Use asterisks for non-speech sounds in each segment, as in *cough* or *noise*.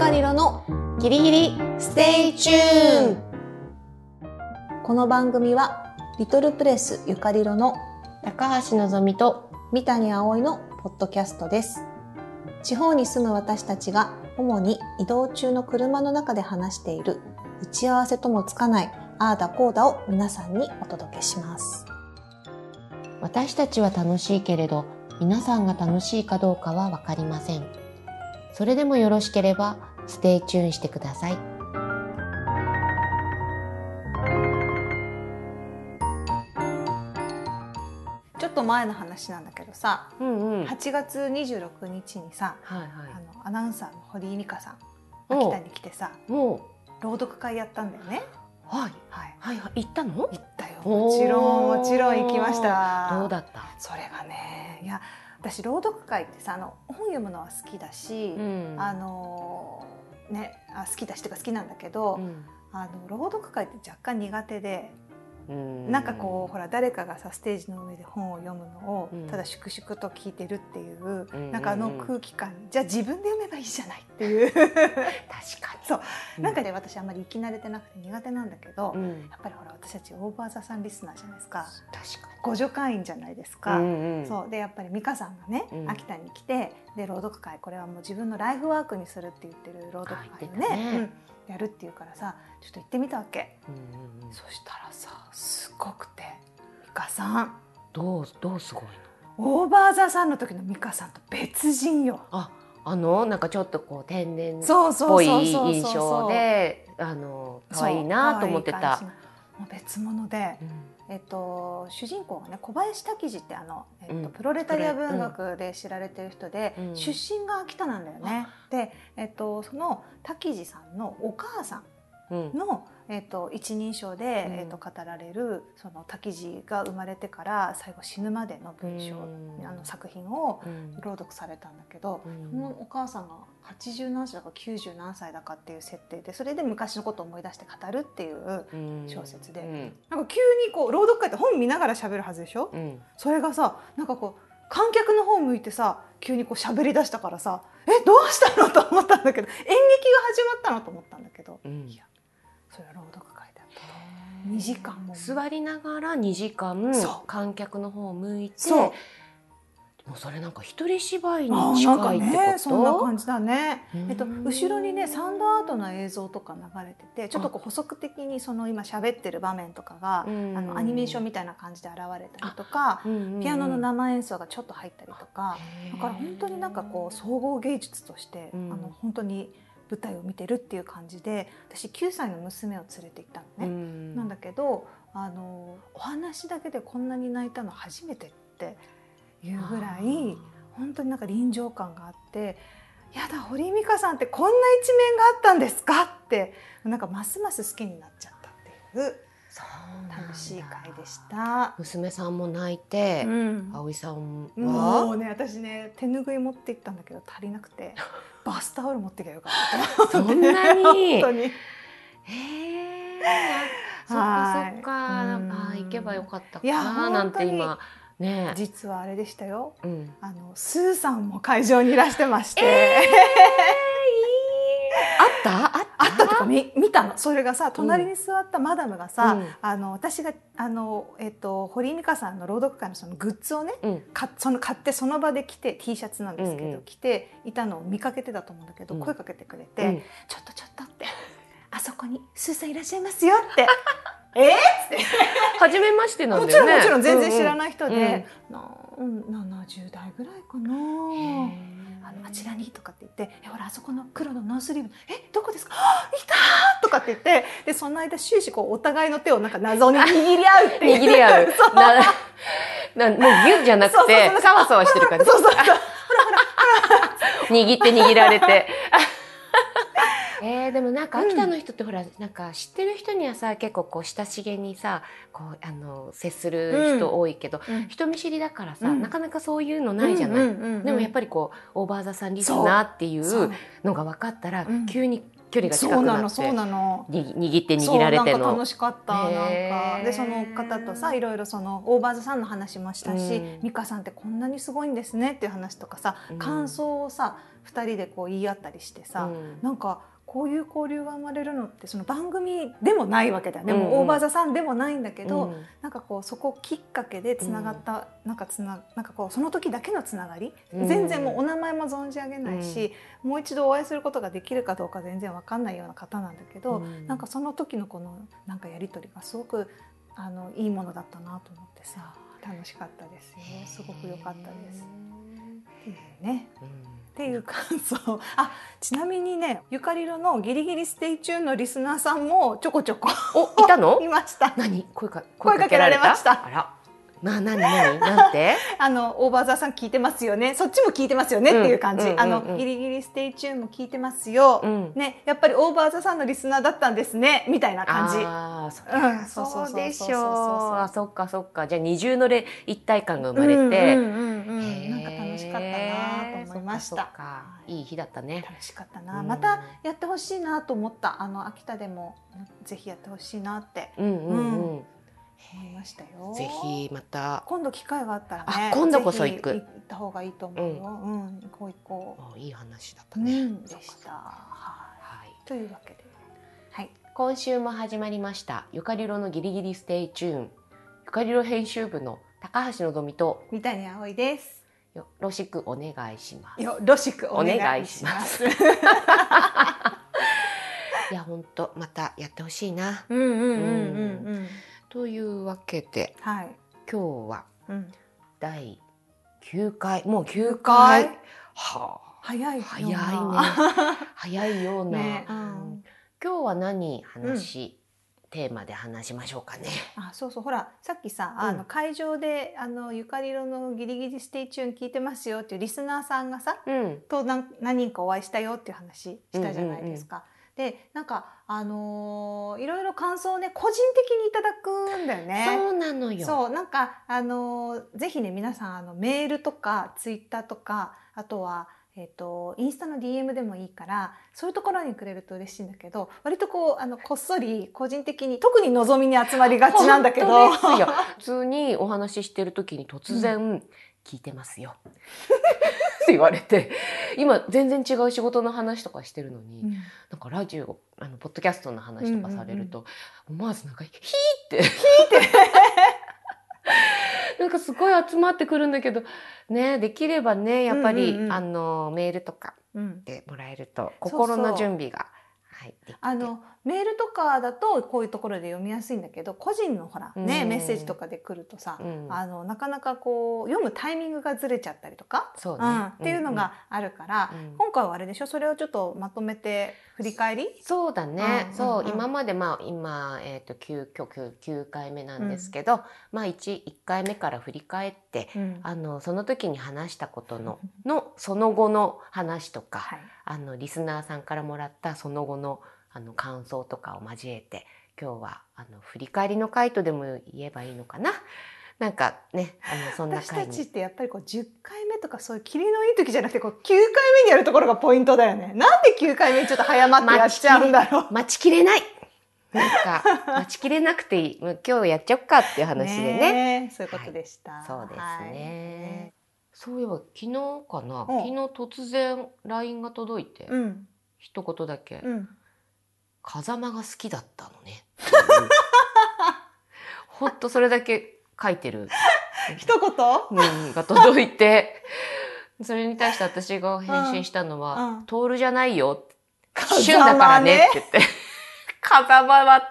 かりろのギリギリステイチューンこの番組はリトルプレスゆかりろの高橋のぞみと三谷葵のポッドキャストです。地方に住む私たちが主に移動中の車の中で話している打ち合わせともつかないああだこうだを皆さんにお届けします。私たちは楽しいけれど皆さんが楽しいかどうかはわかりません。それでもよろしければ stay tune してください。ちょっと前の話なんだけどさうんうん。はい8月26日にさはあのアナウンサーの堀井美香さんお秋田に来てさ朗読会やったんだよね。うはい。はい。はいはい。行ったの？行ったよ。もちろんもちろん行きました。どうだった？それがねいや私朗読会ってさあの本読むのは好きだし、ん。あのねあ好きだしとか好きなんだけど、うん。あの朗読会って若干苦手で、うんなんかこうほら誰かがさステージの上で本を読むのをうん。ただ粛々と聞いてるっていう、うん。なんかあの空気感じゃあ自分で読めばいいじゃないっていう。*laughs* 確かに。そう、うん。なんかね私あんまり生き慣れてなくて苦手なんだけど、やうん。っぱりほら私たちオーバーザさんリスナーじゃないですか。確か互助会員じゃないですにか。うんうん。そう。でやっぱり美香さんがね、うん秋田に来てで朗読会これはもう自分のライフワークにするって言ってる朗読会をねやるっていうからさちょっと行ってみたわけ、うんうんうん。そしたらさすごくて。美香さん。どうどうすごいの？オーバーザさんの時の美香さんと別人よ。ああのなんかちょっとこう天然っそうそうぽい印象であの可愛いなと思ってた。もう別物で、えっと、主人公がね小林滝次ってあの、えっとうん。プロレタリア文学で知られてる人で、うん。出身が秋田なんだよね。で、えっと、その滝次さんのお母さんうん。の、えっと、一人称で、うん。えっと、語られるその滝次が生まれてから最後死ぬまでの文章、うん。あの作品をうん。朗読されたんだけど、うん。そのお母さんが80何歳だか90何歳だかっていう設定でそれで昔のことを思い出して語るっていううん。小説で。うん。なんか急にこう朗読会って本見ながら喋るはずでしょ、うん。それがさなんかこう観客の方向いてさ急にこう喋り出したからさえどうしたの？と思ったんだけど演劇が始まったのと思ったんだけど。うん。いやそれは朗読会だった2時間も。座りながら2時間観客の方を向いてそうもうそれなんか一人芝居あに近いってこと？ねそんな感じだね。う。ん。えっと後ろにねサウンドアートの映像とか流れててちょっとこう補足的にその今喋ってる場面とかが、うん。あのアニメーションみたいな感じで現れたりとか、ピアノの生演奏がちょっと入ったりとか、だから本当になんかこう総合芸術として、うん。あの本当に舞台を見てるっていう感じで私9歳の娘を連れて行ったのね。うん。なんだけどあのお話だけでこんなに泣いたの初めてっていうぐらい本当になんか臨場感があって「やだ堀井美香さんってこんな一面があったんですか?」ってなんかますます好きになっちゃったっていうそう楽しい回でした。娘さんも泣いて、うん。葵さんは？もうね私ね手ぬぐい持って行ったんだけど足りなくて *laughs* バスタオル持ってきゃよかった。そんなに？*laughs* 本当に。へえそっかはいそっか。うんあー行けばよかったかななんて今ね実はあれでしたよ。うん。あのスーさんも会場にいらしてまして、えあった？あった？あったとか見見たの。それがさ隣に座ったマダムがさ、うん。あの私があの、えっと、堀井美香さんの朗読会のそのグッズをねうん。かその買ってその場で着て T シャツなんですけど、うんうん。着ていたのを見かけてたと思うんだけど、うん。声かけてくれて、うん。ちょっとちょっとってあそこにスーさんいらっしゃいますよってえー？初めましてなんもだよね。ちろんもちろん全然知らいない人で、なうん70代ぐらいかな。あのあちらにとかって言って「えほらあそこの黒のノースリーブえどこですか？あいたー!」とかって言ってでその間終始こうお互いの手をなんか謎に握り合うっていう。握り合う。*laughs* そう。ななもうギュッじゃなくそうそうそう。てサワサワしてる感じ。そうそうそう。*laughs* 握って握られて。えー、でもなんか秋田の人ってほら、なんか知ってる人にはさ結構こう親しげにさこうあの接する人多いけど、うん。人見知りだからさ、うん。なかなかそういうのないじゃない？でもやっぱぱりこう OVER THE SUN リスナーっていそう。うのが分かったら、うん。急に距離が近くなってそうなのに握って握られてそうなんかの楽しかったなんか。でその方とさいろいろその OVER THE SUN の話もしたし、うん。美香さんってこんなにすごいんですねっていう話とかさ、うん。感想をさ2人でこう言い合ったりしてさ、うん。なんかこういう交流が生まれるのってその番組でもないわけだよね、うんうん。もう OVER THE SUN でもないんだけど、うん。なんかこうそこきっかけでつながった、なんかつななんかこうその時だけのつながり、うん。全然もうお名前も存じ上げないし、もう一度お会いすることができるかどうか全然わかんないような方なんだけど、うん。なんかその時のこのなんかやり取りがすごくあのいいものだったなと思ってさ楽しかったですよすごく良かったです。ね。うんっていう感想。あちなみにねゆかりろのギリギリ stay tune のリスナーさんもちょこちょこおいたの？*laughs* いました。何？声か声かけられました。あらな何何なんて？*laughs* あの OVER THE SUN 聞いてますよね。そっちも聞いてますよねっていう感じ、うんうんうん。うんあのギリギリ stay tune も聞いてますよ、うん。ねやっぱり OVER THE SUN のリスナーだったんですね。みたいな感じ。ああそ,、うん。そそうそうでしょうあそっかそっか。じゃあ二重のれ一体感が生まれて、うんうんうんうん。なんか楽しかったなと思いました。いい日だったね。楽しかったな、うん。またやってほしいなと思った。あの秋田でもぜひやってほしいなって。うんうん。うん、思いましたよ。ぜひまた。今度機会があったらねあ今度こそ行く。行った方がいいと思うよ、うん。行こう行こあいい話だったう、ね、うん、でした。ははい。いというわけで。はい。今週も始まりました。ゆかりろのギリギリステイチューン。ゆかりろ編集部の高橋のぞみと。三谷葵です。よろしくお願いします。よろしくお願いします。*laughs* いや本当またやってほしいな。うんうんうんうん。うんというわけではい、今日はうん、第9回もう9回？回はあ。早い早いね。*laughs* 早いような、ね。ううん。ん今日は何話、テーマで話しましょうかね。あそうそう。ほらさっきさ、うん。あの会場であのゆかりろのギリギリステイチューン聞いてますよっていうリスナーさんがさうん、と何何人かお会いしたよっていう話したじゃないですか。でなんかあのーいろいろ感想をね個人的にいただくんだよね。そうなのよ。そうなんかあのーぜひね皆さんあのメールとかツイッターとかあとはえっ、とインスタの DM でもいいからそういうところにくれると嬉しいんだけど割とこうあのこっそり個人的に特に望みに集まりがちなんだけど普通にお話ししてる時に突然、聞いてますよ。って言われて。今全然違う仕事の話とかしてるのに、うん。なんかラジオあのポッドキャストの話とかされると、思わずなんかヒーって *laughs* なんかすごい集まってくるんだけどねできればねやっぱり、うんうんうん。あのメールとかうん。でもらえると心の準備がはいあのメールとかだとこういうところで読みやすいんだけど個人のほらね、うん。メッセージとかで来るとさ、うん。あのなかなかこう読むタイミングがずれちゃったりとか、そうね、うん、っていうのがあるから、うん。うん今回はあれでしょ？それをちょっとまとめて振り返り？そうだね、うん。そう。今までまあ今、えー、と 9, 9, 9回目なんですけど、まあ 1, 1回目から振り返ってうん。あのその時に話したことののその後の話とか、はい。あのリスナーさんからもらったその後のあの感想とかを交えて今日はあの振り返りの回とでも言えばいいのかな？なんかねあのそんな私たちってやっぱりこう10回目とかそういうキリのいい時じゃなくてこう9回目にやるところがポイントだよね。なんで9回目にちょっと早まってやっちゃうんだろう？*laughs* 待ちきれない。なんか *laughs* 待ちきれなくていいもう今日やっちゃおっかっていう話でね。ねえそういうことでした。そうですはい。ね、そういえば昨日かな？うん。昨日突然 LINE が届いて、うん。一言だけ、うん。風間が好きだったのね。ほんとそれだけ書いてる、*laughs* 一言？うん、が届いて、それに対して私が返信したのは、うんうんじゃないよ。風旬だから間ねねって言って。*laughs* 風間は、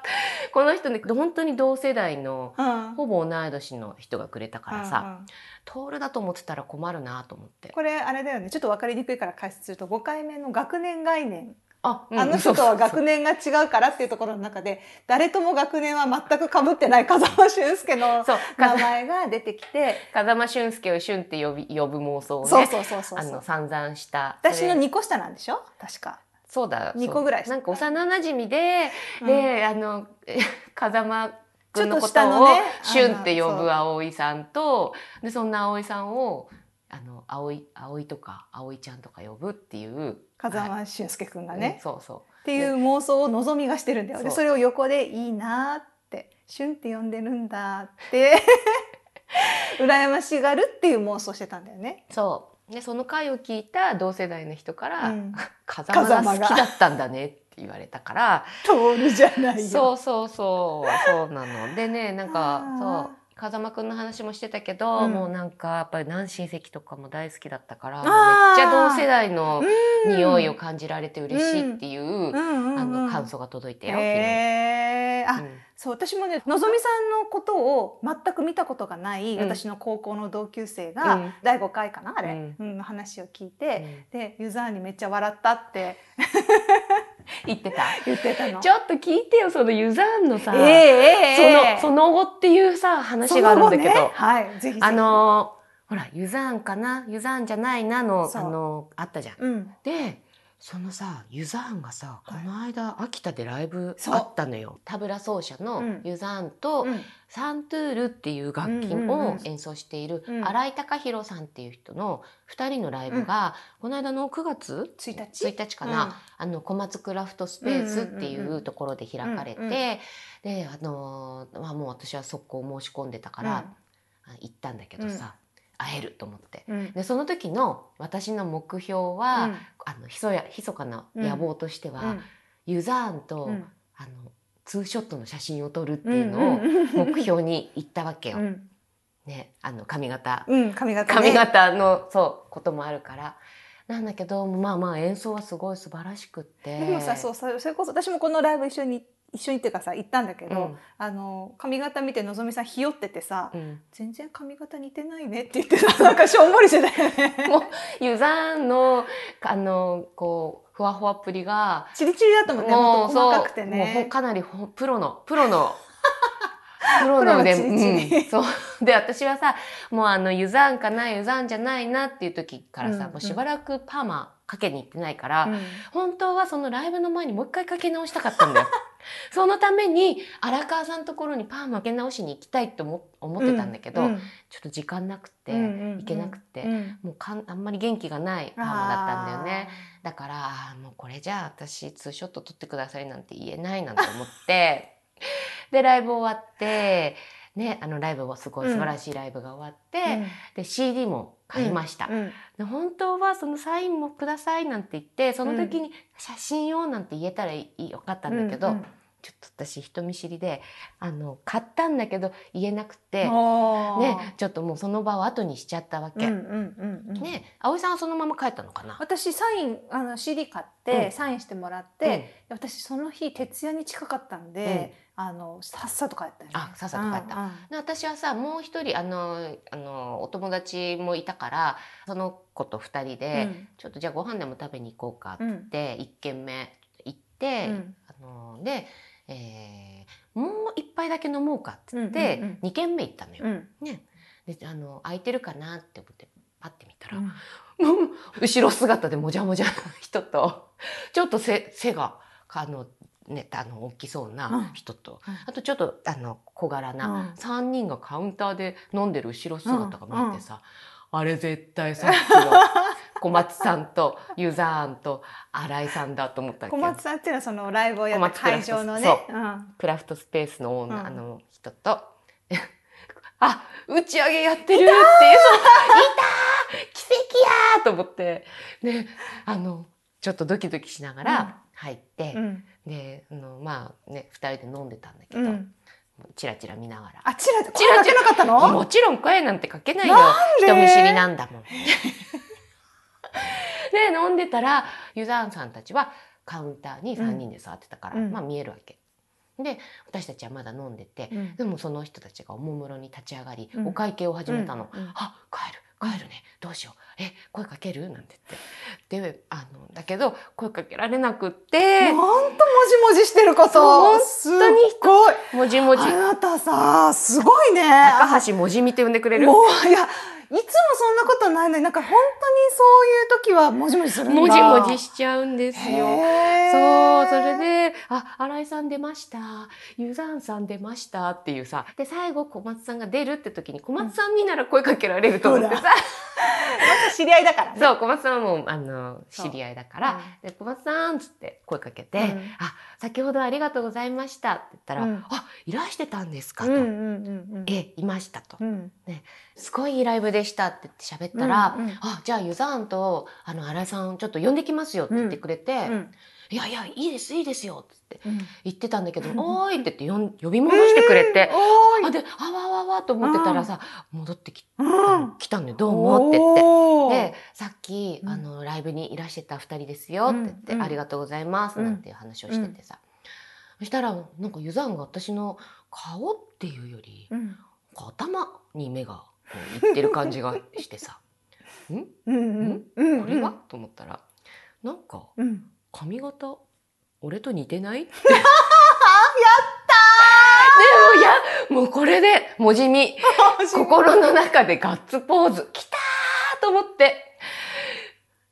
この人ね、本当に同世代の、うん。ほぼ同い年の人がくれたからさ、うんうんトールだと思ってたら困るなと思って。これあれだよねちょっと分かりにくいから解説すると5回目の学年概念、あ、うんあの人とは学年年が違うからっていうところの中で誰とも学年は全く被ってない風間俊介の名風前が出てきて風間俊介を俊って呼び呼ぶ妄想をね、そうそうそうそうあの散々した。私のそれ2個下なんでしょ？確か。そうだ。二個ぐらいなんか幼馴染で、うんで、あの、え *laughs* 風間くんのことをのね、シュンって呼ぶ葵さんと、で、そんな葵さんを、あの葵葵とか葵ちゃんとか呼ぶっていう風間俊介くんがね、うんそうそっていう妄想を望みがしてるんだよでそれを横で「いいな」って「シュンって呼んでるんだ」って *laughs* 羨ましがるっていう妄想してたんだよね。うそう。でその回を聞いた同世代の人から「うん。*laughs* 風間が好きだったんだね」って言われたから。*laughs* 通るじゃないよ。そうそうそうそうなの。でねなんかそう風間くんの話もしてたけど、うん。もうなんかやっぱり男親戚とかも大好きだったからめっちゃ同世代のうん匂いを感じられて嬉しいっていう、あの感想が届いてよ、昨日。へーあ、うん。そう私もねのぞみさんのことを全く見たことがない、うん。私の高校の同級生が、うん。第5回かなあれ、うん。うんの話を聞いて、でユザーにめっちゃ笑ったって *laughs* 言ってた。言ってたの？ちょっと聞いてよそのユザーンのさ、ええええ。そのその後っていうさ話があるんだけど、ね。はいぜひぜひ。あのほらユザーンかな？ユザーンじゃないなのあのあったじゃん。うん。でそのさユザーンがさこはい。の間秋田でライブあったのよ。タブラ奏者のうん。ユザーンと、うん。サントゥールっていう楽器をん演奏しているうん。新井貴弘さんっていう人の2人のライブが、この間の9月？1日？1日かな、あの小松クラフトスペースっていんうところで開かれて、であのーまあ、もう私は速攻申し込んでたから、あ行ったんだけどさ、会えると思って。うん。うんでその時の私の目標は、うん。あのひそや密かな野望としては、うん。ユザーンと、うん。あのツーショットの写真を撮るっていうのを目標に言ったわけよ。うん。ね、あの髪型。うん髪型ね。髪型のそうこともあるから。なんだけどまあまあ演奏はすごい素晴らしくって。でもさそうそそれこそ私もこのライブ一緒に一緒にっていうかさ行ったんだけど、うん。あの髪型見てのぞみさんひよっててさ、うん、全然髪型似てないねって言ってた。*laughs* なんかしょんぼりしてたよね。*laughs* もうユザーンのあのこうふわふわっぷりがチリチリだったもんね。もっと細かくてもうかなりほ *laughs* プロのプロのプロの腕うん、そう。で私はさもうあのユザーンかなユザーンじゃないなっていう時からさ、うん。もうしばらくパーマかけに行ってないから、うん。本当はそのライブの前にもう一回かけ直したかったんだよ。そのために荒川さんのところにパーマかけ直しに行きたいと思思ってたんだけど、うんちょっと時間なくて、うんうんうん。行けなくて、うん。もうかんあんまり元気がないパーマだったんだよね。だからもうこれじゃあ私ツーショット撮ってくださいなんて言えないなんて思って *laughs* でライブ終わってねあのライブはすごい素晴らしいライブが終わって、あーで CD も買いました、うんうん。で本当はそのサインもくださいなんて言ってその時に写真をなんて言えたらいいよかったんだけど、うんうん。ちょっと私人見知りであの買ったんだけど言えなくて、ね、ちょっともうその場を後にしちゃったわけ。うんうんうんうん。ね、葵さんはそのまま帰ったのかな？私サインあの CD 買って、うん。サインしてもらって、私その日徹夜に近かったんで、あのさっさと帰ったよね。あさっさと帰った。うんうん。で私はさもう一人あのあのお友達もいたからその子と二人で、ちょっとじゃあご飯でも食べに行こうかってうん。うん言って、一軒目行って、うん。あので、えーもう一杯だけ飲もうかって言って、うんうんうん。二軒目行ったのよ。うん。ね、であの空いてるかなって思ってパッて見たら、うん。もう後ろ姿でもじゃもじゃな人とちょっと背背があの、ね、あの大きそうな人と、うん。あとちょっとあの小柄うなん。3人がカウンターで飲んでる後ろ姿が見えてさ、あれ絶対さっきの *laughs* 小松さんとユザーンと新井さんだと思った小よ松さんっていうのはそのライブをやった会場のね。クラフトスペースのオーナー、の人と。*laughs* あ打ち上げやってるっていういたー。奇跡やーと思って。ねあのちょっとドキドキしながうん。ら入って、うん。であのまあね2人で飲んでたんだけど、うん。チラチラ見ながら。あチラチチラ。かかったの？もちろん声なんてかけないよ。人見知りなんだもん。*laughs* で飲んでたらユザーンさんたちはカウンターに3人で座ってたから、うん。まあ見えるわけ。で私たちはまだ飲んでて、うん。でもその人たちがおもむろに立ち上がり、うん。お会計を始めたの。うん。うん。あ帰る帰るねどうしよう。え声かける？なんて言って。であのだけど声かけられなくって。なんともじもじしてること。本当に。っごい。もじもじ。あなたさすごいね。高橋もじみって呼んでくれる？もういやいつもそんなことないのになんか本当にそういう時はもじもじするんだもじもじしちゃうんですよ。へそう、ーそれで、あ、新井さん出ました。ユザンさん出ましたっていうさ。で、最後小松さんが出るって時に小松さんになら声かけられると思ってさ。知り合いだからねそう、小松さんはもう、あの、知り合いだから、で、小松さんっつって声かけて、うんあ、先ほどありがとうございましたって言ったら、うんあ、いらしてたんですかと。うんうんうんうんえ、いましたと。うんすごいいいライブでしたって喋ったら、うんうんあ、じゃあユザーンと、あの、新井さんちょっと呼んできますよって言ってくれて、うんいやいや、いいです、いいですよってうん。言ってたんだけど、うんおーいって言って呼び戻してくれて、おーいあ、で、あわわわと思ってたらさ、戻ってき,、うん。来たのよ、どうもって言って。で、さっき、うん。あの、ライブにいらしてた二人ですよって言って、うんうんありがとうございますなんていう話をしててさ。そしたら、なんかユザーンが私の顔っていうより、頭に目がこういってる感じがしてさ、*laughs* ん。うんうん。うんこれは、と思ったら、なんかうん。髪型、俺と似てない？*laughs* って。やでもいや、もうこれで、もじみ、っ *laughs* た心の中でガッツポーズ、きたーと思って、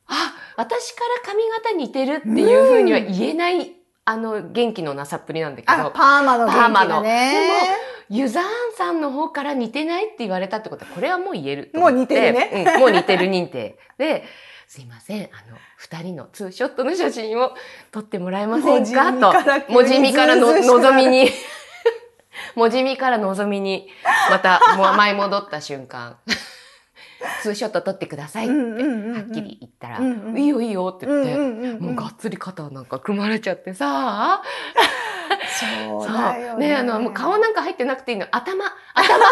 あ、私から髪型似てるっていうふうには言えない、あの、元気のなさっぷりなんだけあど、パーマの元気パーマのだねユザーンさんの方から似てないって言われたってことは、これはもう言える。もう似てるね。うん、もう似てる認定。で、すいません、あの、二人のツーショットの写真を撮ってもらえませんか？と。もじみからの、のぞみに、もじみからのぞみに、また、もう舞い戻った瞬間、ツーショット撮ってくださいって、はっきり言ったら、いいよいいよって言って、もうがっつり肩なんか組まれちゃってさ、そうね。あのもう顔なんか入ってなくていいの。頭頭だ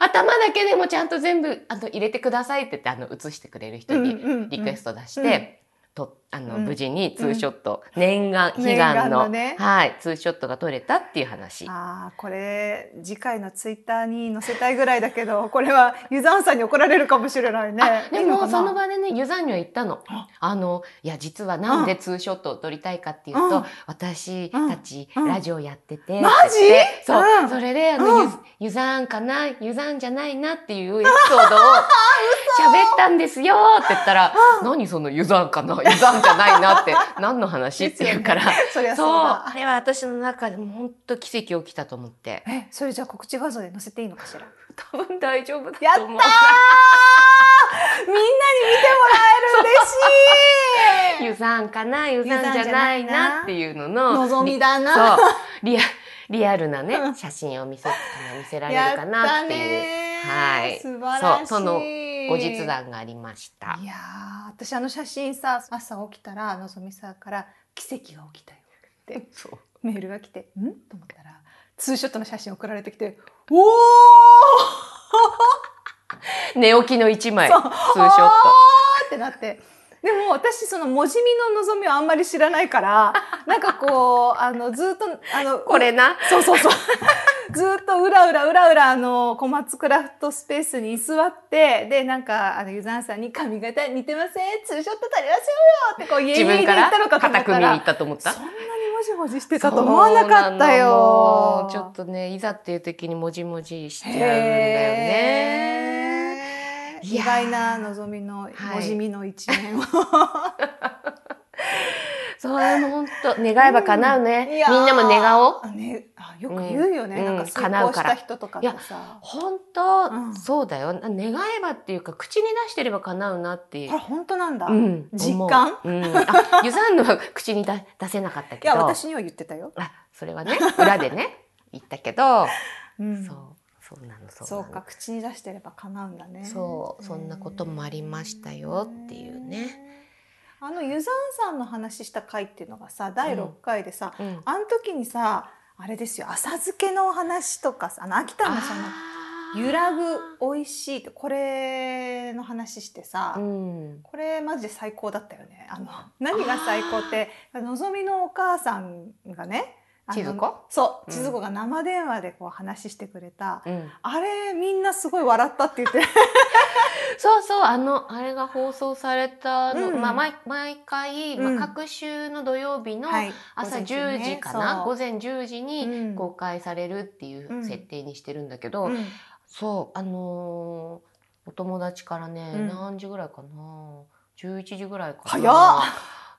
*laughs* 頭だけでもちゃんと全部あの入れてくださいって言ってあの写してくれる人にリクエストト出して、とあのうん。無事にツーショット、念願悲 *laughs* 念願の願のねはいツーショットが撮れたっていう話。ああこれ次回のツイッターに載せたいぐらいだけどこれはユザンさんに怒られるかもしれないね。あでもその場でねユザンには言ったの。あ。あのいや実はなんでツーショットを撮りたいかっていうと、うん。私うんたちうん。ラジオやってて、マジ？そう、うん。それであの、ユザンかな？ユザンじゃないなっていうエピソードを *laughs* 喋ったんですよって言ったら、何そのユザンかな？ユザンじゃないなって何の話って言うから。*laughs* そそうそう、だあれは私の中でも本当奇跡起きたと思って。えそれじゃあ告知画像で載せていいのかしら？多分大丈夫だやったーと思う。*laughs* みんなに見てもらえる嬉しいユザンかな？ユザンじゃないなっていうのの。望みだなそう。リアリアルなねう、ん写真を見せ、見せられやるかなっていう、いうはい素晴らしいそうその後日談がありましたい。やー私あの写真さ朝起きたらのぞみさんから「奇跡が起きたよ」ってそうメールが来て「ん?」と思ったらツーショットの写真送られてきて「おー!」寝起きの一枚、ツーショット。ってなって。でも私そのもじみの望みをあんまり知らないから *laughs* なんかこうあのずっとあの *laughs* これな。そうそうそう。*laughs* ずっとうらうらうらうらあの小松クラフトスペースに居座ってでなんかあのユザンさんに髪型似てません？ツーショット撮りましょうよってこう家に自分から言ったのかと思ったら行ったと思った？そんなにもじもじしてたと思わなかったよ。ちょっとね、いざっていう時にもじもじしちゃうんだよね。意外な望みのはいもじみの一面を、そう、あの本当願えば叶うね。いやーみんなも願おう。あねあよく言うよね、うんなんか成功し叶うからた人とかってさ本当、うん。そうだよ。願えばっていうか、口に出してれば叶うなっていう。これ。本当なんだ、いうん、実感？思う。うん、あ、ゆざんのは口に出出せなかったけど。や私には言ってたよ、あ、それはね、裏でね、言ったけど、うん。そう、そうなの、そうか口に出してれば叶うんだね。そうそんなこともありましたよ。っていうね。あのユザンさんの話した回っていうのがさ第6回でさ、うん。あの時にさあれですよ浅漬けのお話とかさあの秋田のその揺らぐ美味しいってこれの話してさ、うん。これマジで最高だったよね。あの何が最高ってのぞみのお母さんがね千鶴子そううん。千鶴子が生電話でこう話してくれた、うん。あれみんなすごい笑ったって言って。*laughs* そうそう、あの、あれが放送されたの、うん。まあ、毎、毎回、うん。まあ、各週の土曜日のはい。朝午前中10ね時かな、そう。午前10時うにん。公開されるっていううん設定にしてるんだけど、うん。そう、あのーお友達からね、うん。何時ぐらいかな？11時ぐらいかな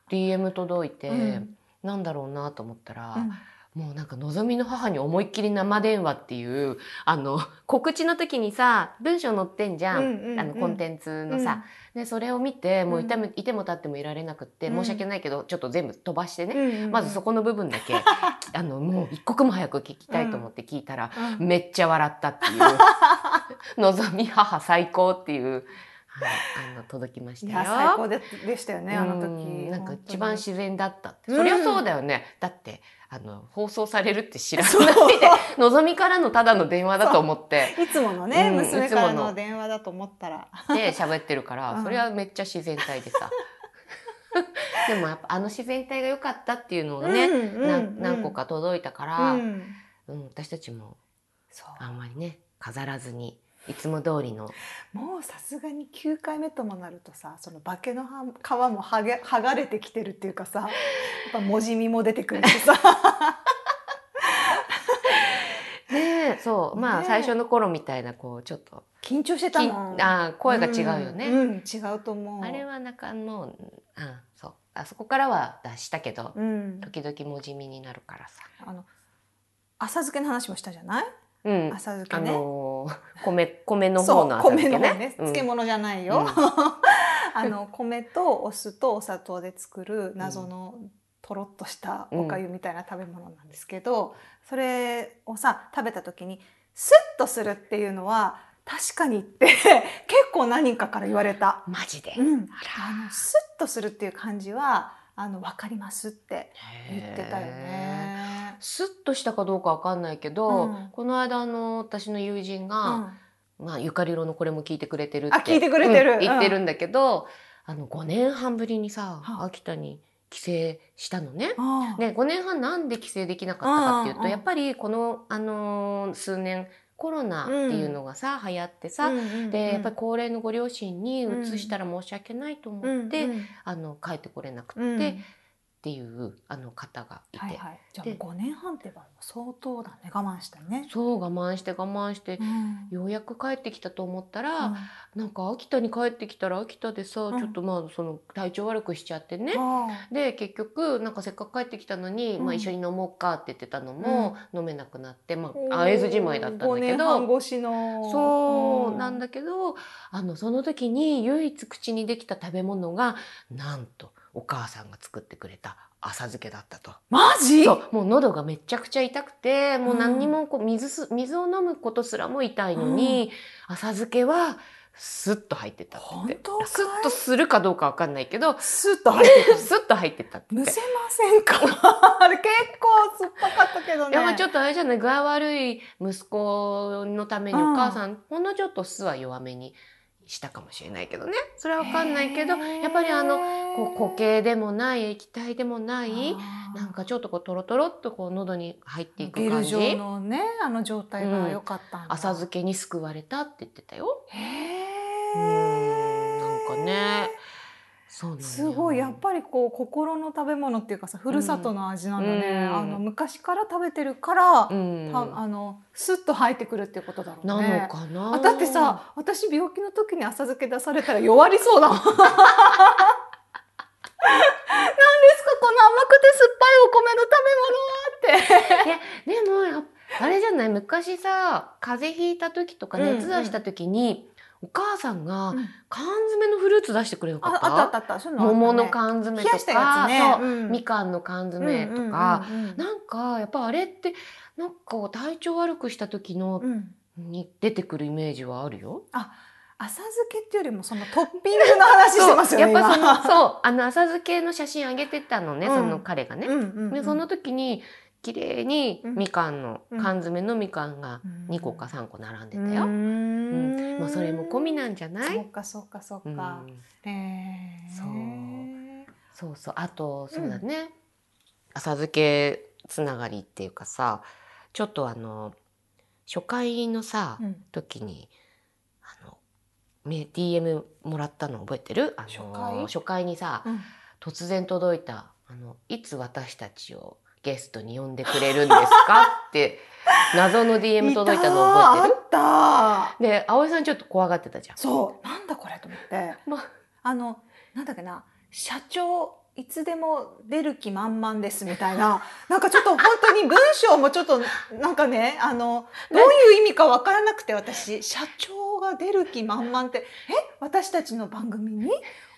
？DM 届いて、うん。なんだろうなと思ったら、うんもうなんか、のぞみの母に思いっきり生電話っていう、あの、*laughs* 告知の時にさ、文章載ってんじゃん。うんうんうんあの、コンテンツのさ。で、それを見て、もういても,、いても立ってもいられなくって、うん申し訳ないけど、ちょっと全部飛ばしてね。うんうんまずそこの部分だけ、*laughs* あの、もう一刻も早く聞きたいと思って聞いたら、うんめっちゃ笑ったっていう、*laughs* のぞみ母最高っていう、はい、あの、届きましたよ。最高ででしたよねあの時うんなんか一番自然だったって。うんそりゃそうだよね。だって、あの、放送されるって知らない。で、*laughs* のぞみからのただの電話だと思って、いつものね、うん娘からのの電話だと思ったら。で喋ってるから、うん。それはめっちゃ自然体でさ。*laughs* でもやっぱあの自然体が良かったっていうのがね、うんうんなうん。何個か届いたかうら、ん。うん私たちもそう。あんまりね、飾らずに、いつも通りの。もうさすがに9回目ともなるとさその化けの葉皮もはげ剥がれてきてるっていうかさやっぱ文字身も出てくるしさ *laughs* ねえそう。まあ最初の頃みたいな、こう、ちょっと、緊張してたもんきあ声が違うよね。うん、うん違うと思うあれはなんかもう、うん、そう。あそこからは出したけど、うん時々文字身になるからさ。あの浅漬けの話もしたじゃない？うん。あ浅漬けね、のー米、米の方の浅米漬けね。の方ね、漬物じゃないよ、うん。*laughs* あの米とお酢とお砂糖で作る謎のとろっとしたおかゆみたいな食べ物なんですけど、それをさ食べた時にスッとするっていうのは確かにって *laughs* 結構何人かから言われた。マジで。うん、ああのスッとするっていう感じはあの分かりますって言ってたよへね。ー。スッとしたかどうかわかんないけど、うん。この間あの私の友人が、うん。まあゆかりろのこれも聞いてくれてるってあ聞いてくれてる。うん言ってるんだけど、あの5年半ぶりにさ、はあ。秋田に帰省したのね。で5年半なんで帰省できなかったかっていうと、やっぱりこの、あのー数年コロナっていうのがさ、流行ってさ、うんうんうん。でやっぱり高齢のご両親に移したら申し訳ないと思って、うんうん。あの帰ってこれなくて、うんっていうあの方がいて、はいはい、じゃあで5年半ってば相当だね。我慢したね。そう我慢して我慢して、うん。ようやく帰ってきたと思ったら、うん。なんか秋田に帰ってきたら秋田でさ、うん。ちょっとまあその体調悪くしちゃってね、あで結局なんかせっかく帰ってきたのに、うん。まあ、一緒に飲もうかって言ってたのも飲めなくなって、まああ、会えずじまいだったんだけ5年半ど越しの。そうなんだだけどあのその時に唯一口にできた食べ物がなんとお母さんが作ってくれた浅漬けだったと。マジ？そうもう喉がめちゃくちゃ痛くてもう何にもこう水す水を飲むことすらも痛いのに、浅漬けはスッと入ってたって言って。スッとするかどうかわかんないけどスッと入ってくる *laughs* スッと入ってったって。むせませんか？あれ結構酸っぱかったけどね。いやまあちょっとあれじゃない？具合悪い息子のためにお母さん、ほんのちょっと酢は弱めにしたかもしれないけどね。それはわかんないけどやっぱりあのこう固形でもない液体でもないなんかちょっとこうトロトロっとこう喉に入っていく感じ。状のねあの状態が良かったんだ、浅漬けに救われたって言ってたよ。へうーん。なんかねすごいやっぱりこう心の食べ物っていうかさふるさとの味なんだね、うん。あの昔から食べてるから、うん。たあのスッと入ってくるっていうことだろうなね。のかな。あだってさ私病気の時に浅漬け出されたら弱りそうだもん。*laughs* 何ですかこの甘くて酸っぱいお米の食べ物はって。でもあれじゃない？昔さ風邪ひいた時とかうんうん。熱出した時に、お母さんがうん。缶詰のフルーツ出してくれなかった？ああったあったあった。あったね。桃の缶詰とかね。そううん。みかんの缶詰とか、うんうんうんなんかやっぱあれってなんか体調悪くした時のうん。うんに出てくるイメージはあるよ？浅漬けっていうよりもそのトッピングの話してますよね。やっぱそ今。のそうあの浅漬けの写真あげてたのね、うん。その彼がね。うんうんうん。でその時に綺麗にうん。みかんの、うん。缶詰のみかんがうん。2個か3個並んでうたよ。ーうん。んまあそれも込みなんじゃない？そうかそうかそううん。か。へー。そう。そうそう。あとそうだね、浅漬けつながりっていうかさちょっとあの初回のさ、うん。時にあのめ DM もらったの覚えてる？あの初回にさ、うん。突然届いたあの「いつ私たちをゲストに呼んでくれるんですか?」って *laughs* 謎の DM 届いたの覚えてる？あっったで葵さんちょっと怖がってたじゃん。そうなんだこれと思って。まあのなんだっけな社長いつでも出る気満々ですみたいな *laughs* なんかちょっと本当に文章もちょっとなんかねあのどういう意味かわからなくて私。社長が出る気満々ってえ？私たちの番組に？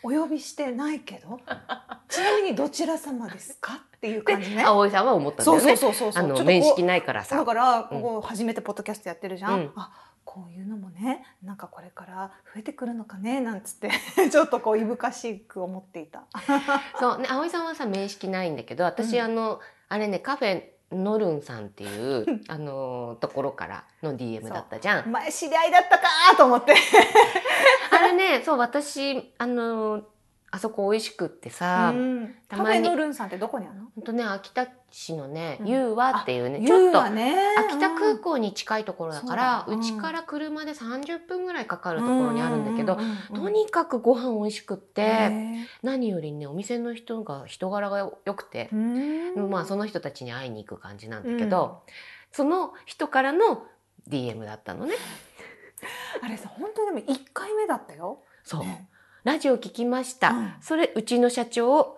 お呼びしてないけど *laughs* ちなみにどちら様ですかっていう感じね。葵さんは思ったんだそうよね。そうそうそうあのちょっとこう面識ないからださ。からうんここ初めてポッドキャストやってるじゃん、うんあこういうのもねなんかこれから増えてくるのかねなんつって *laughs* ちょっとこういぶかしく思っていた。そうね葵さんはさ面識ないんだけど私、うんあのあれねカフェノルンさんっていう *laughs* あのところからの DM だったじゃん。前知り合いだったかと思って。*laughs* あれねそう私あのあそこ美味しくってさ、うん。たまに。ルンさんってどこにあるの？ほんとね秋田市のねうん。優和っていうね、ちょっと。秋田空うん港に近いところだからそうち、から車で30分ぐらいかかるところにあるんだけど、うううとにかくご飯美味しくって、へ何よりねお店の人が人柄が良くてまあその人たちに会いに行く感じなんだけど、その人からの DM だったのね。あれさ本当にでも一回目だったよ。そう、ねラジオ聞きました、うん。それうちの社長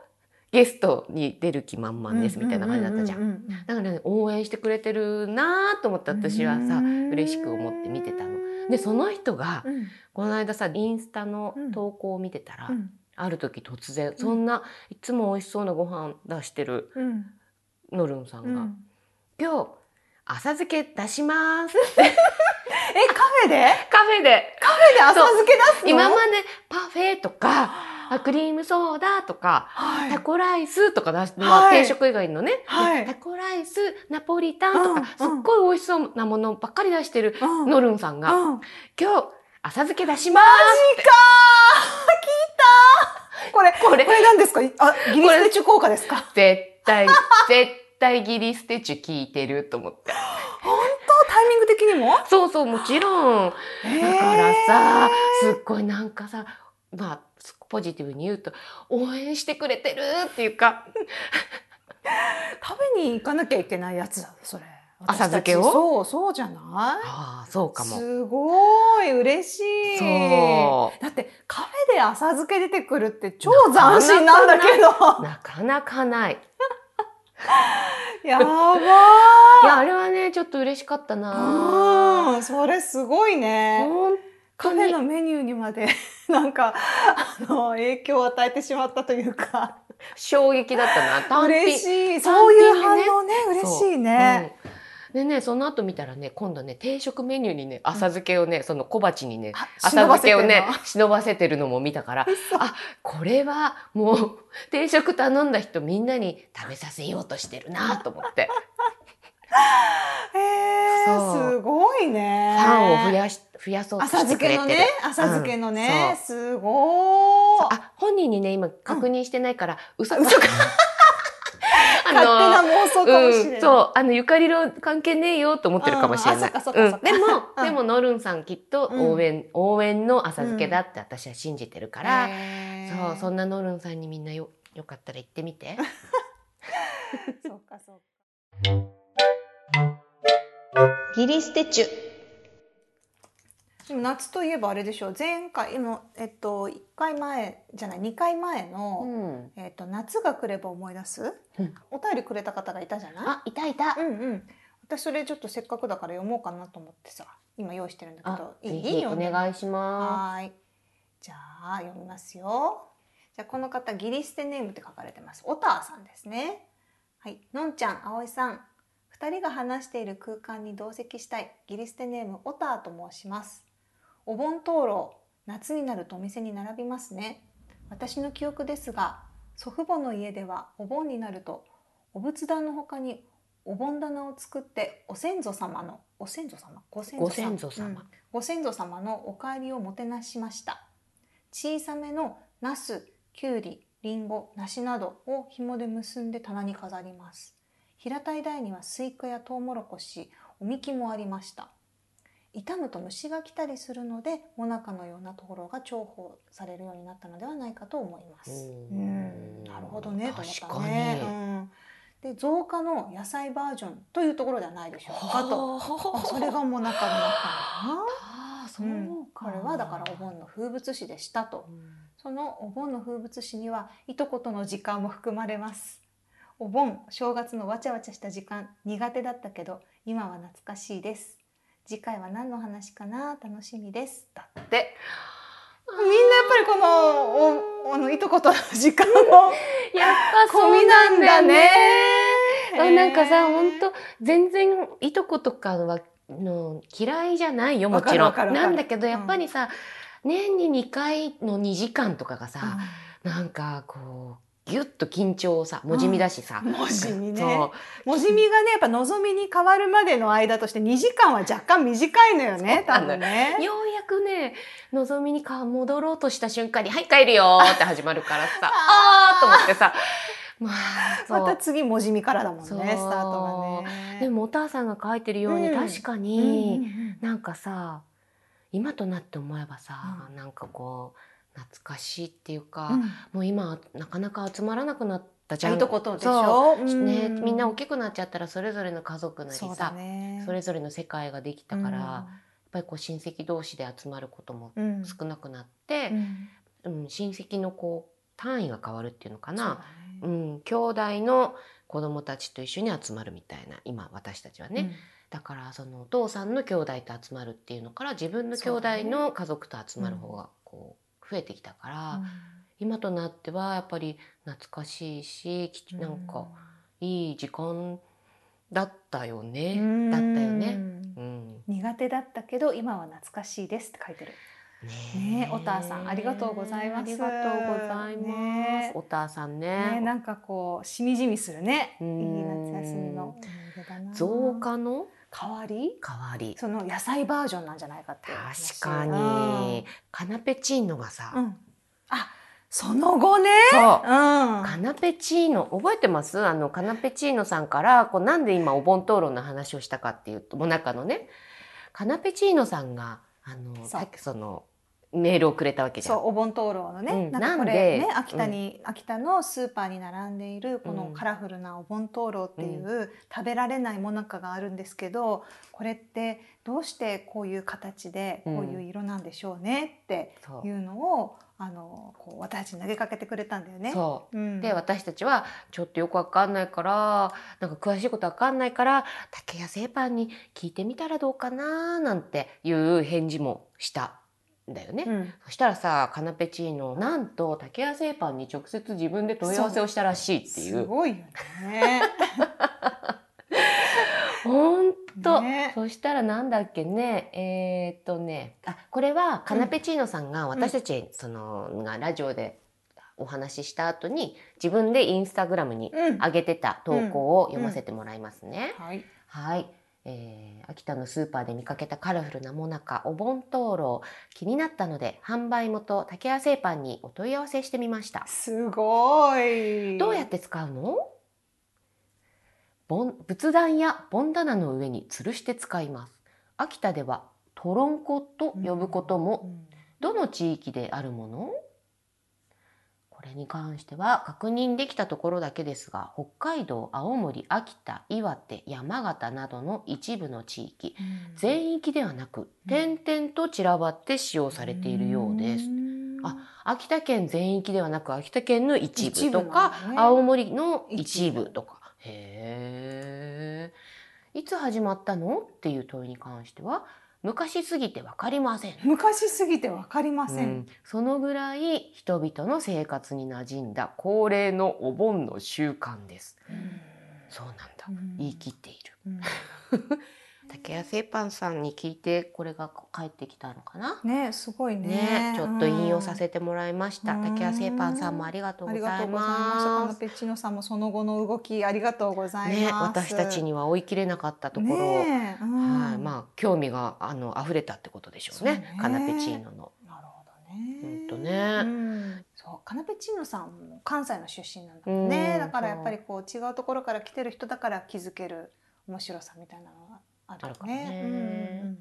ゲストに出る気満々ですみたいな感じだったじゃん。だからね応援してくれてるなと思って私はさうん。嬉しく思って見てたの。でその人がうん。この間さインスタの投稿を見てたら、うん。ある時突然そんないつも美味しそうなご飯出してるうん。ノルンさんが「うん。今日浅漬け出します」*laughs* えカフェで？カフェで。カフェで浅漬け出すの？今までパフェとかあ。クリームソーダとかはい。タコライスとか出して、まあ、はい。定食以外のね、はい。タコライスナポリタンとか、うんすっごい美味しそうなものばっかり出してるうん。ノルンさんが、うん。今日浅漬け出しまマすジかー！聞いたこれこれ。これ何ですか？あギリステチュ効果ですか？絶対絶対ギリステチュ聞いてると思って。本当？タイミング的にも？そうそうもちろん。だからさすっごいなんかさまあポジティブに言うと応援してくれてるっていうか。食べに行かなきゃいけないやつだそれ。浅漬けを？そうそうじゃない？ああそうかも。すごい嬉しい。そう。だってカフェで浅漬け出てくるって超斬新なんだけど。なかなかない *laughs* やばー。いやあれはねちょっと嬉しかったな。うんそれすごいね。カフェのメニューにまで *laughs* なんかあの影響を与えてしまったというか。衝撃だったな。嬉しい。そういう反応ね嬉しいね、うんでねその後見たらね今度ね定食メニューにね浅漬けをね、その小鉢にねあ浅漬けをね忍ばせてるのも見たから嘘。あこれはもう *laughs* 定食頼んだ人みんなに食べさせようとしてるなと思って。へえそう。すごいね。ファンを増やし増やそうと浅してくれてる。漬けのね浅漬けのね、う。んすごー。あ本人にね今確認してないから、嘘か。嘘か。あ *laughs* 勝手な妄想かもしれない、うん、そうあのゆかりの関係ねえよと思ってるかもしれない。でも、うん。でもノルンさんきっとうん。応援、応援の浅漬けだって私は信じてるから、そうそんなノルンさんにみんなよよかったら行ってみて。*laughs* そうかそうギリステチュでも夏といえばあれでしょう。前回のえっと1回前じゃない2回前の、うん、えっと夏が来れば思い出す、うん。お便りくれた方がいたじゃない？あいたいた。うんうん。私それちょっとせっかくだから読もうかなと思ってさ今用意してるんだけあどぜひお願いしまはーい。じゃあ読みますよ。じゃあこの方ギリステネームって書かれてます。オターさんですね。はい。のんちゃん葵さん。二人が話している空間に同席したい。ギリステネームオターと申しますお盆灯籠夏になるとお店に並びますね。私の記憶ですが祖父母の家ではお盆になるとお仏壇の他にお盆棚を作ってお先祖様のお先祖様？ご先ご先祖様。うん。ご先祖様のお帰りをもてなしました。小さめのナスきゅうりりんご梨などを紐で結んで棚に飾ります。平たい台にはスイカやトウモロコシおみきもありました傷むと虫が来たりするのでもなかのようなところが重宝されるようになったのではないかと思います。なるほどねと思った確かにね。うん、で造花の野菜バージョンというところではないでしょうかと。はあ。それがもなかになったのかな。ああそううん。か、これはだからお盆の風物詩でしたと。うん。そのお盆の風物詩にはいとことの時間も含まれます。お盆正月のわちゃわちゃした時間苦手だったけど今は懐かしいです次回は何の話かな？楽しみです。だって。みんなやっぱりこのおあのいとことの時間も *laughs* やっぱそうななんんだだね。ね。なんかさ、本当全然いとことかはの嫌いじゃないよもちろん。なんだけどやっぱりさ、年に2回の2時間とかがさ、うなんかこうギュッと緊張をさ文字見だしさ、ん。文字見ね。そう。文字見がねやっぱ望みに変わるまでの間として2時間は若干短いのよね多分ね。ようやくねのぞみにか戻ろうとした瞬間に「はい帰るよ」って始まるからさ。*laughs* あー。と思ってさ。まあまた次文字見からだもんねスタートがね。でもお母さんが書いてるように、うん。確かうんうんに、うん。なんかさ今となって思えばさ、なんかこう懐かしいっていうか、うん。もう今なかなか集まらなくなったじゃん。いとことでしそう。ょ。うん。ね、みんな大きくなっちゃったらそれぞれの家族なりさね。それぞれの世界ができたから、やっぱりこう親戚同士で集まることもうん。少なくなってう、ん。うん親戚のこう単位が変わるっていうのかな、そうだね。うん、兄弟の子供たちと一緒に集まるみたいな今私たちはね、だからそのお父さんの兄弟と集まるっていうのから自分の兄弟の家族と集まる方がこう増えてきたから、うん今となってはやっぱり懐かしいしきなんかいい時間だったよね、うんだったよね。うんうん、苦手だったけど今は懐かしいですって書いてる。ねえおたさんありがとうございますありがとうございます。ねおたさんね。ねなんかこうしみじみするね。いいうん夏休みの。増加の代わり？代わり。その野菜バージョンなんじゃないかっていう話。確かに。カナペチーノがさ、うん。うんあその後ね？そう。うん。カナペチーノ覚えてます？あのカナペチーノさんからこうなんで今お盆討論の話をしたかっていうともなかのねカナペチーノさんがあのそうさそのメールをくれたわけじゃん。そうお盆灯籠のね、うん。なんかこれね秋田に、秋田のスーパーに並んでいるこのうん。カラフルなお盆灯籠っていう、食べられないもなかがあるんですけどこれってどうしてこういう形でこういう色なんでしょうねっていうのを、あのこう私たちに投げかけてくれたんだよね。そう。うん。で私たちはちょっとよくわかんないからなんか詳しいことわかんないから竹谷製パンに聞いてみたらどうかななんていう返事もした。んだよね。うんそしたらさカナペチーノなんと竹谷製パンに直接自分で問い合わせをしたらしいっていう。すごいよね。ほんと、ねそしたらなんだっけねえーっとねあこれはカナペチーノさんが私たち、そのがラジオでお話しした後に自分でインスタグラムにうん上げてた投稿を読ませてもらいますね。はい。はい、えー秋田のスーパーで見かけたカラフルなもなかお盆灯籠気になったので販売元竹谷製パンにお問い合わせしてみました。すごい。どうやって使うの？盆仏壇や盆棚の上に吊るして使います。秋田ではトロンコと呼ぶことも、うんどの地域であるもの？これに関しては確認できたところだけですが北海道青森秋田岩手山形などの一部の地域全域ではなく点々と散らばって使用されているようです。んあ秋田県全域ではなく秋田県の一一部部とか、ね青森の一部とか。へえ。いつ始まったの？っていう問いに関しては昔すぎてわかりません。昔すぎてわかりませ。うんんそのぐらい人々の生活に馴染んだ恒例のお盆の習慣です。そうなんだ。うん言い切っている。*laughs* うん竹谷製パンさんに聞いてこれが返ってきたのかな？ねすごいねね、ちょっと引用させてもらいました。うん竹谷製パンさんもありがとうありございがとうございます。まカナペッチーノさんもその後の動きありがとうございます。ね、私たちには追い切れなかったところを、ねえうんはい、まあ興味があの溢れたってことでしょうね。カナペチーノの。なるほどね。ほんとねうんそうカナペチーノさんも関西の出身なんだもんね。うんだからやっぱりこう違うところから来てる人だから気づける面白さみたいなのがあるかもね。うんうんうんうん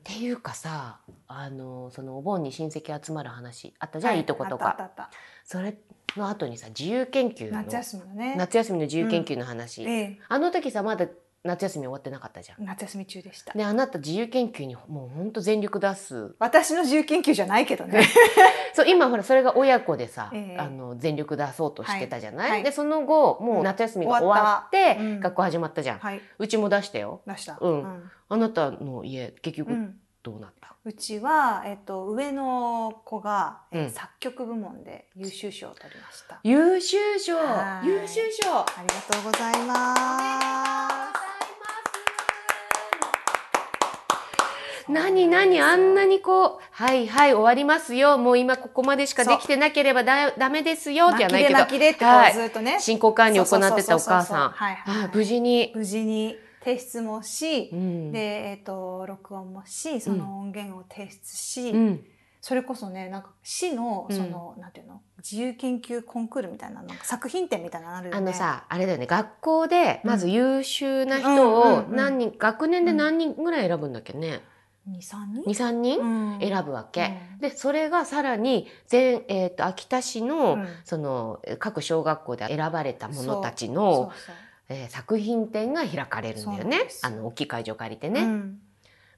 っていうかさ、あのそのお盆に親戚集まる話あったじゃん、、はいいとことか。それの後にさ自由研究のた夏休みのね。夏休みの自由研究の話、ええ。あの時さまだ夏休み終わってなかったじゃん。夏休み中でした。であなた自由研究にもうほんと全力出す。私の自由研究じゃないけどね。*laughs* そう今ほらそれが親子でさ、ええ。あの全力出そうとしてたじゃない、はい。はい。でその後もう夏休みが終わって、終わったうん。学校始まったじゃん、はい。うちも出したよ。出した。うん。うん。あなたの家結局うん。どうなった、うちは、えっと、上の子が、えーうん。作曲部門で優秀賞を取りました。優秀賞！はい。優秀賞！ありがとうございます。何何あんなにこう「はいはい終わりますよ。もう今ここまでしかできてなければだダメですよ」じゃない。けど巻きで巻きでってずっとね、進行管理を行ってたお母さんはいはいはいあ無事に、無事に提出もしう、んで、えっと録音もし、その音源を提出し、うんそれこそねなんか市のうんその、なんていうの自由研究コンクールみたいななんか作品展みたいなのあるよね。あのさあれだよね学校でまず優秀な人うんうんをうんうん何人、学年で何人ぐらい選ぶんだっけね23人？うん。選ぶわけ、うん。でそれがさらに全、えー、と秋田市の,、うん。その各小学校で選ばれた者たちそのえー作品展が開かれるんだよね。あの大きい会場借りてね、うん。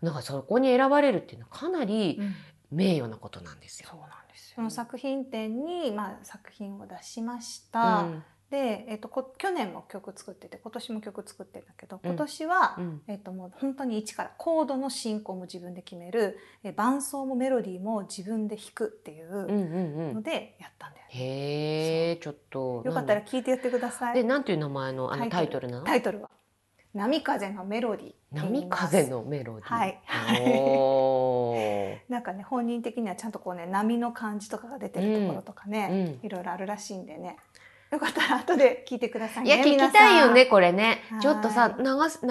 だからそこに選ばれるっていうのはかなりうん。名誉なことなんですよ。そうなんですよ。その作品展にまあ作品を出しました。うんで、えっとこ去年も曲作ってて、今年も曲作ってんだけど、うん。今年は、うん。えっともう本当に一からコードの進行も自分で決める、え伴奏もメロディーも自分で弾くっていううんうんうん。のでやったんだよね。へえちょっとよかったら聞いてやってください。でなんていう名前のあのタイトル。な？のタイトルは波風のメロディー波。風のメロディー。はい。*laughs* なんかね本人的にはちゃんとこうね波の感じとかが出てるところとかね、うん。いろいろあるらしいんでねよかったら後で聞いてくださいね。いや聞きたいよねこれね。はい。ちょっとさ流す流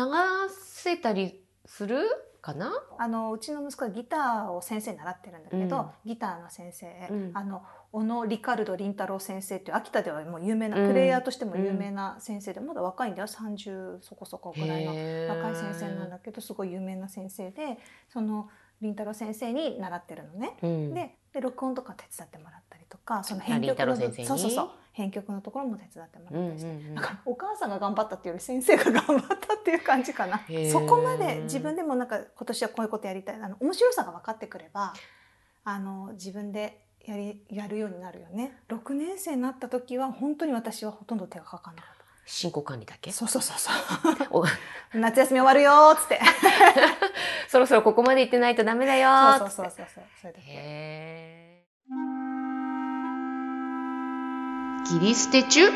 せたりするかな？あのうちの息子はギターを先生に習ってるんだけど、うん。ギターの先生、うん。あの小野リカルド凛太郎先生っていう秋田ではもう有名な、うんプレイヤーとしても有名な先生で、まだ若いんだよ。30そこそこぐらいの若い先生なんだけどすごい有名な先生でその凛太郎先生に習ってるのね。うん。でで録音とか手伝ってもらったりとかそのあ編曲のそうそうそう編曲のところも手伝ってもうんうんらったりして、うんだからお母さんが頑張ったっていうより先生が頑張ったっていう感じかな。そこまで自分でもなんか今年はこういうことやりたいあの面白さが分かってくればあの自分でやりやるようになるよね。6年生になった時は本当に私はほとんど手がかかんなかっ進行管理だけ？たそうそうそうそお。う *laughs* 夏休み終わるよーっつって。*laughs* そろそろここまで行ってないとダメだよーそうっつって。そうそうそうそれだけへー切り捨て中？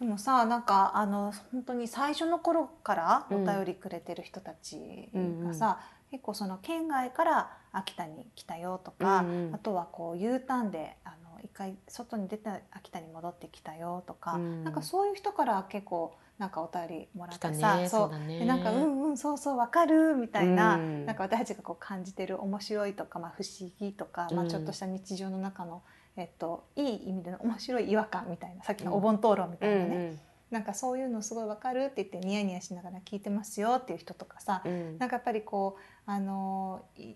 でもさなんかあの本当に最初の頃からお便りくれてる人たちがさ、結構その県外から秋田に来たよとか、うんうん。あとはこう U ターンであの一回外に出て秋田に戻ってきたよとか、うん。なんかそういう人から結構なんかお便りもらってさ、ねそうだね。でなんかうんうんそうそうわかるみたいな、うん。なんか私たちがこう感じてる面白いとか、まあ、不思議とか、まあ、うん。ちょっとした日常の中の、えっと、いい意味での面白い違和感みたいなさっきのお盆討論みたいなね、なんかそういうのすごいわかるって言ってニヤニヤしながら聞いてますよっていう人とかさ、うんうん。なんかやっぱりこうあのい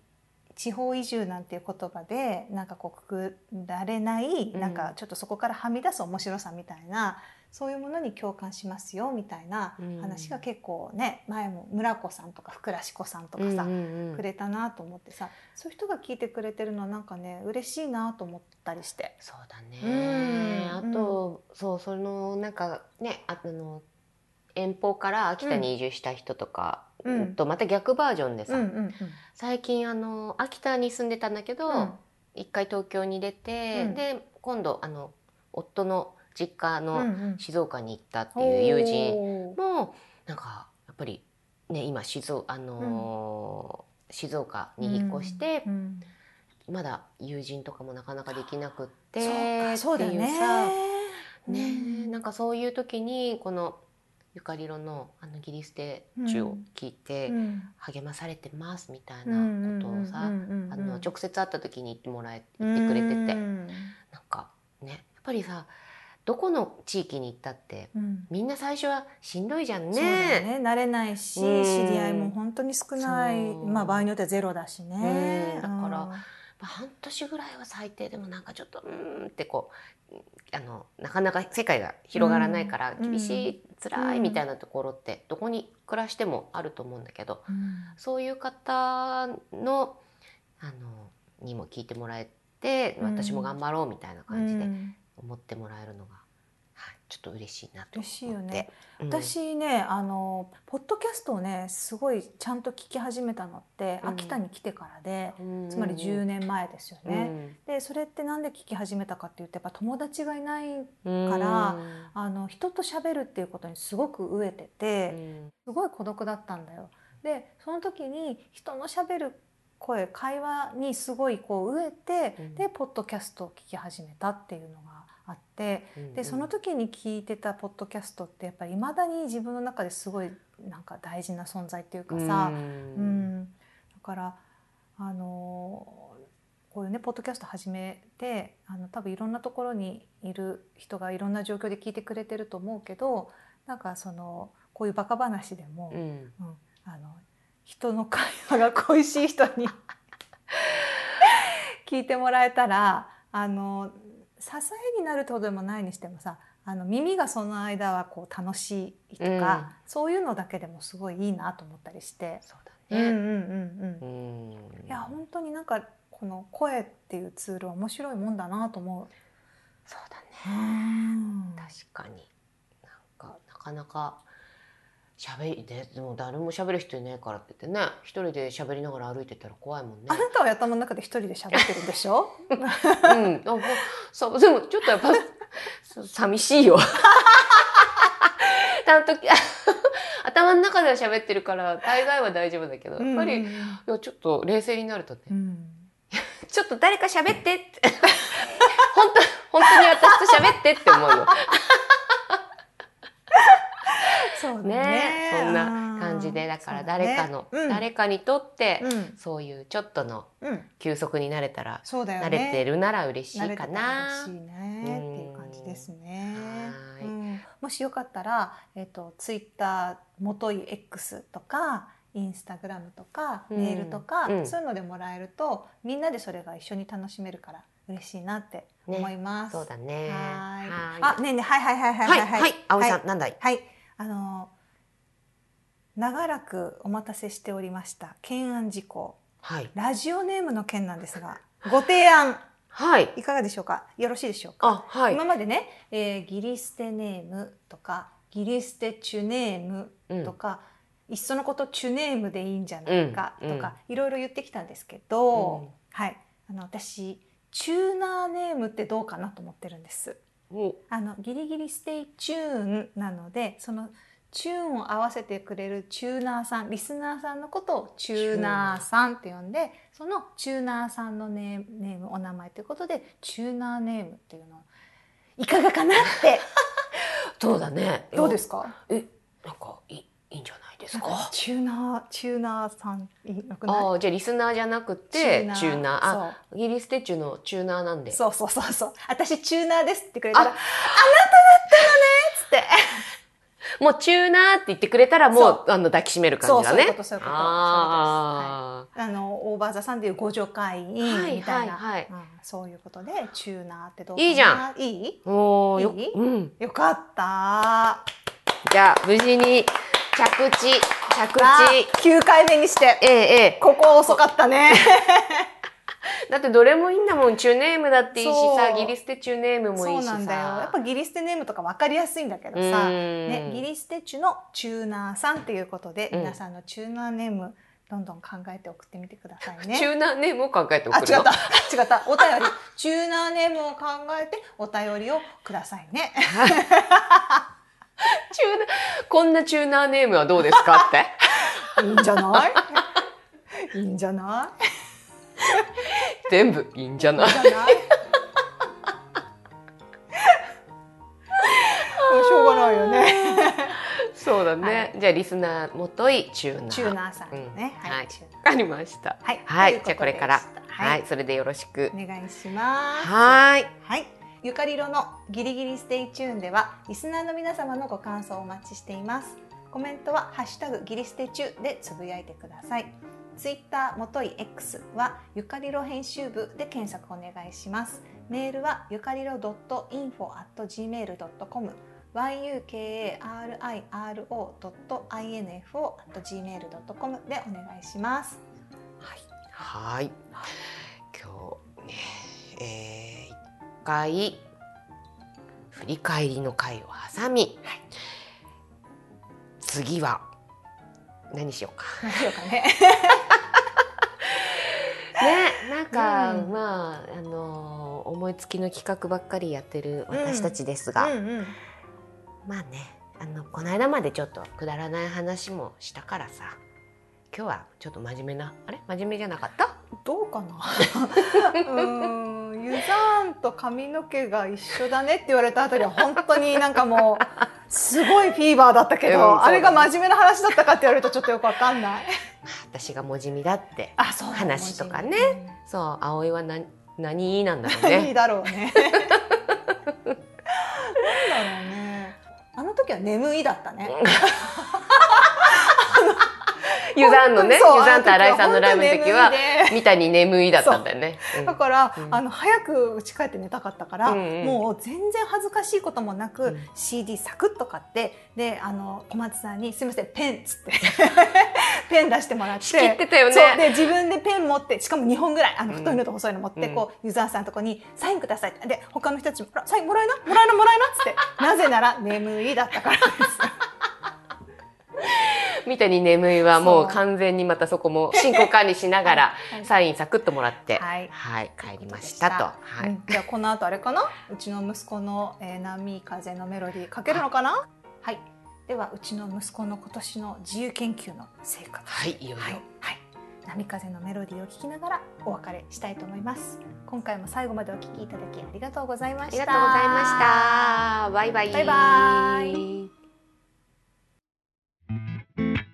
地方移住なんていう言葉でなんかこうくくられない、うん。なんかちょっとそこからはみ出す面白さみたいなそういうものに共感しますよみたいなうん。話が結構ね前も村子さんとか福良子さんとかさ、うんうんうん。くれたなと思ってさそういう人が聞いてくれてるのはなんかね嬉しいなと思ったりして。そうだね。あうん。と、そうそのなんかねあの遠方から秋田に移住した人とか、うん。とまた逆バージョンでさ、うんうんうん。最近あの秋田に住んでたんだけど、うん。一回東京に出て、うん。で今度あの夫の実家うんのうん。静岡に行ったっていう友人もなんかやっぱりね今静岡あのー静岡に引っ越して、うんまだ友人とかもなかなかできなくってかそうだっていうねさねうん。なんかそういう時にこのゆかりろのあのギリステ中を聞いてうん。励まされてますみたいなことをさあの直接会った時に言ってもらえ言ってくれててうん。なんかねやっぱりさどこの地域に行ったってうん。みんな最初はしんどいじゃんね。ね。慣れないしうん。知り合いも本当に少ない。まあ場合によってはゼロだしね。うん。だから半年ぐらいは最低でもなんかちょっとうーんってこうあのなかなか世界が広がらないからうん。厳しい、辛いみたいなところってどこに暮らしてもあると思うんだけどうん。そういう方のあのにも聞いてもらえてうん。私も頑張ろうみたいな感じでうん思ってもらえるのが、はい、ちょっと嬉しいなと思って。嬉しいよね。うん。私ねあのポッドキャストをねすごいちゃんと聞き始めたのってうん。秋田に来てからで、うん。つまり10年前ですよね。うん。でそれってなんで聞き始めたかっていうとやっぱ友達がいないうん。からあの人と喋るっていうことにすごく飢えてうて、ん。すごい孤独だったんだよ。でその時に人の喋る声会話にすごいこう飢えて、うん。でポッドキャストを聞き始めたっていうのがあってでその時に聞いてたポッドキャストってやっぱりいまだに自分の中ですごいなんか大事な存在っていうかさ、ううん。んだからあのこういうねポッドキャスト始めてあの多分いろんなところにいる人がいろんな状況で聞いてくれてると思うけどなんかそのこういうバカ話でも、うん。うん。あの人の会話が恋しい人に *laughs* 聞いてもらえたらあの支えになるってほどでもないにしてもさあの耳がその間はこう楽しいとか、うんそういうのだけでもすごいいいなと思ったりして。そうだね。うんうんうんうんうんいや本当になんかこの声っていうツールは面白いもんだなと思そうだう。ね。うん確かに。なんかなかなか喋りででも誰も喋る人いないからって言ってね一人で喋りながら歩いてたら怖いもんねあ。なたは頭の中で一人で喋ってるんでしょ？うん。あもうそうでもちょっとやっぱ寂しいよ。あの時頭の中では喋ってるから大概は大丈夫だけどやっぱり、いやちょっと冷静になるとね、うんちょっと誰か喋ってって *laughs* 本当本当に私と喋ってって思うよ。そうだね。ね。そんな感じでだから誰かの、誰かにとって、うん。そういうちょっとのうん。休息になれたら、そうだよね。慣れてるなら嬉しいかな。嬉しいねっていう感じですね。はーい。うん。もしよかったら、えっとツイッターもとい X とかインスタグラムとかうん。メールとか、うん。そういうのでもらえるとみんなでそれが一緒に楽しめるから嬉しいなって思います。そうだね。はーい。はあねえねえはいはいはいはいはいはい。はい葵さん、はい。なんだい。はいあの長らくお待たせしておりました懸案事項。はい。ラジオネームの件なんですがご提案。はい。いかがでしょうか？よろしいでしょうか？あはい。今までね、えーギリステネームとかギリステチュネームとか、いっそのことチュネームでいいんじゃないかとうん。か、いろいろ言ってきたんですけど、うん。はい。あの私チューナーネームってどうかなと思ってるんです。お。あのギリギリステイチューンなのでそのチューンを合わせてくれるチューナーさんリスナーさんのことをチューナーさんって呼んでそのチューナーさんのネームネームお名前ということでチューナーネームっていうのいかがかなって。*laughs* そうだね。どうですか？えなんかいいいいんじゃない？ですか？チューナーチューナーさんああじゃあリスナーじゃなくてチューナー。あそう。ギリステッチュのチューナーなんで。そうそうそうそう。私チューナーですってくれたらあ *laughs* あなただったのねっつって。*laughs* もうチューナーって言ってくれたらもそう。あの抱きしめる感じだね。そうそういうことそういうこと。ああのオーバーザさんでいうご助会員みたいな、はいはいはい。うんそういうことでチューナーってどういいじゃん。いい？あ。もうよいい？うん。よかったじゃあ無事に着地着あ地。9回目にしてええええ。ここ遅かったね *laughs* だってどれもいいんだもん。チューネームだっていいしさ、ギリステチューネームもいいしさ。そうなんだよやっぱギリステネームとか分かりやすいんだけどさ、ね、ギリステチュのチューナーさんっていうことで、うん皆さんのチューナーネームどんどん考えて送ってみてくださいね。*laughs* チューナーネームを考えて送あ、るの。違った。違った。お便り。*laughs* チューナーネームを考えてお便りをくださいね。*laughs* チューナー、こんなチューナーネームはどうですかって？いいんじゃない？いいんじゃな全部いいんじゃない？しょうがないよね。そうだね。じゃあリスナーもといチューナー。チューナーさんうんね。はい。わかりました。はい。はい。じゃあこれからはい。それでよろしく。お願いします。はい。はい。ゆかりろのギリギリステイチューンではリスナーの皆様のご感想をお待ちしています。コメントはハッシュタグギリステチューでつぶやいてください。ツイッターもとい X はゆかりろ編集部で検索お願いします。メールはゆかりろ .info.gmail.com yukariro.info.gmail.com でお願いします。はい。はい。今日ねえー、一回。振り返りの回を挟み、はい。次は何しようか。何しようかね。*laughs* ね、なんか、うん。まああの思いつきの企画ばっかりやってる私たちですが、うんうん。まあねあのこの間までちょっとくだらない話もしたからさ。今日はちょっと真面目なあれ？真面目じゃなかった？どうかな？*laughs* ユザーンと髪の毛が一緒だねって言われたあたりは本当になんかもうすごいフィーバーだったけど、あれが真面目な話だったかって言われるとちょっとよくわかんない。私がもじみだって。あそう話とかね。ねそう葵は何何なんだろうね。だろうね。なんだろうね。あの時は眠いだったね。*laughs* ユザンのねユザンと新井さんのライブの時はあの時は本当に眠いだったんだよね。う。ん。だから、うん。あの早く家帰って寝たかったから、うんうん。もう全然恥ずかしいこともなく、うん。CD サクッと買ってであの小松さんに「すみませんペン」っつって *laughs* ペン出してもらって仕切ってたよね。で自分でペン持ってしかも2本ぐらいあのうん。太いのと細いの持って、うん。こうユーザーさんのとこに「サインください」って。で他の人たちもほら「サインもらえな？もらえな？もらえな」っつって。なぜなら眠いだったからです。*laughs* 三谷眠いはもう完全にまたそこも進行管理しながらはい。サインサクッともらって、はい。帰りましたと。はい。うん。じゃあこの後あれかな？うちの息子の、えー波風のメロディーかけるのかな？はい。ではうちの息子の今年の自由研究の成果はい、いよいよ。はい、はい、波風のメロディーを聞きながらお別れしたいと思います。今回も最後までお聞きいただきありがとうございまありしたがとうございました。バイバイ。バイバイ thank you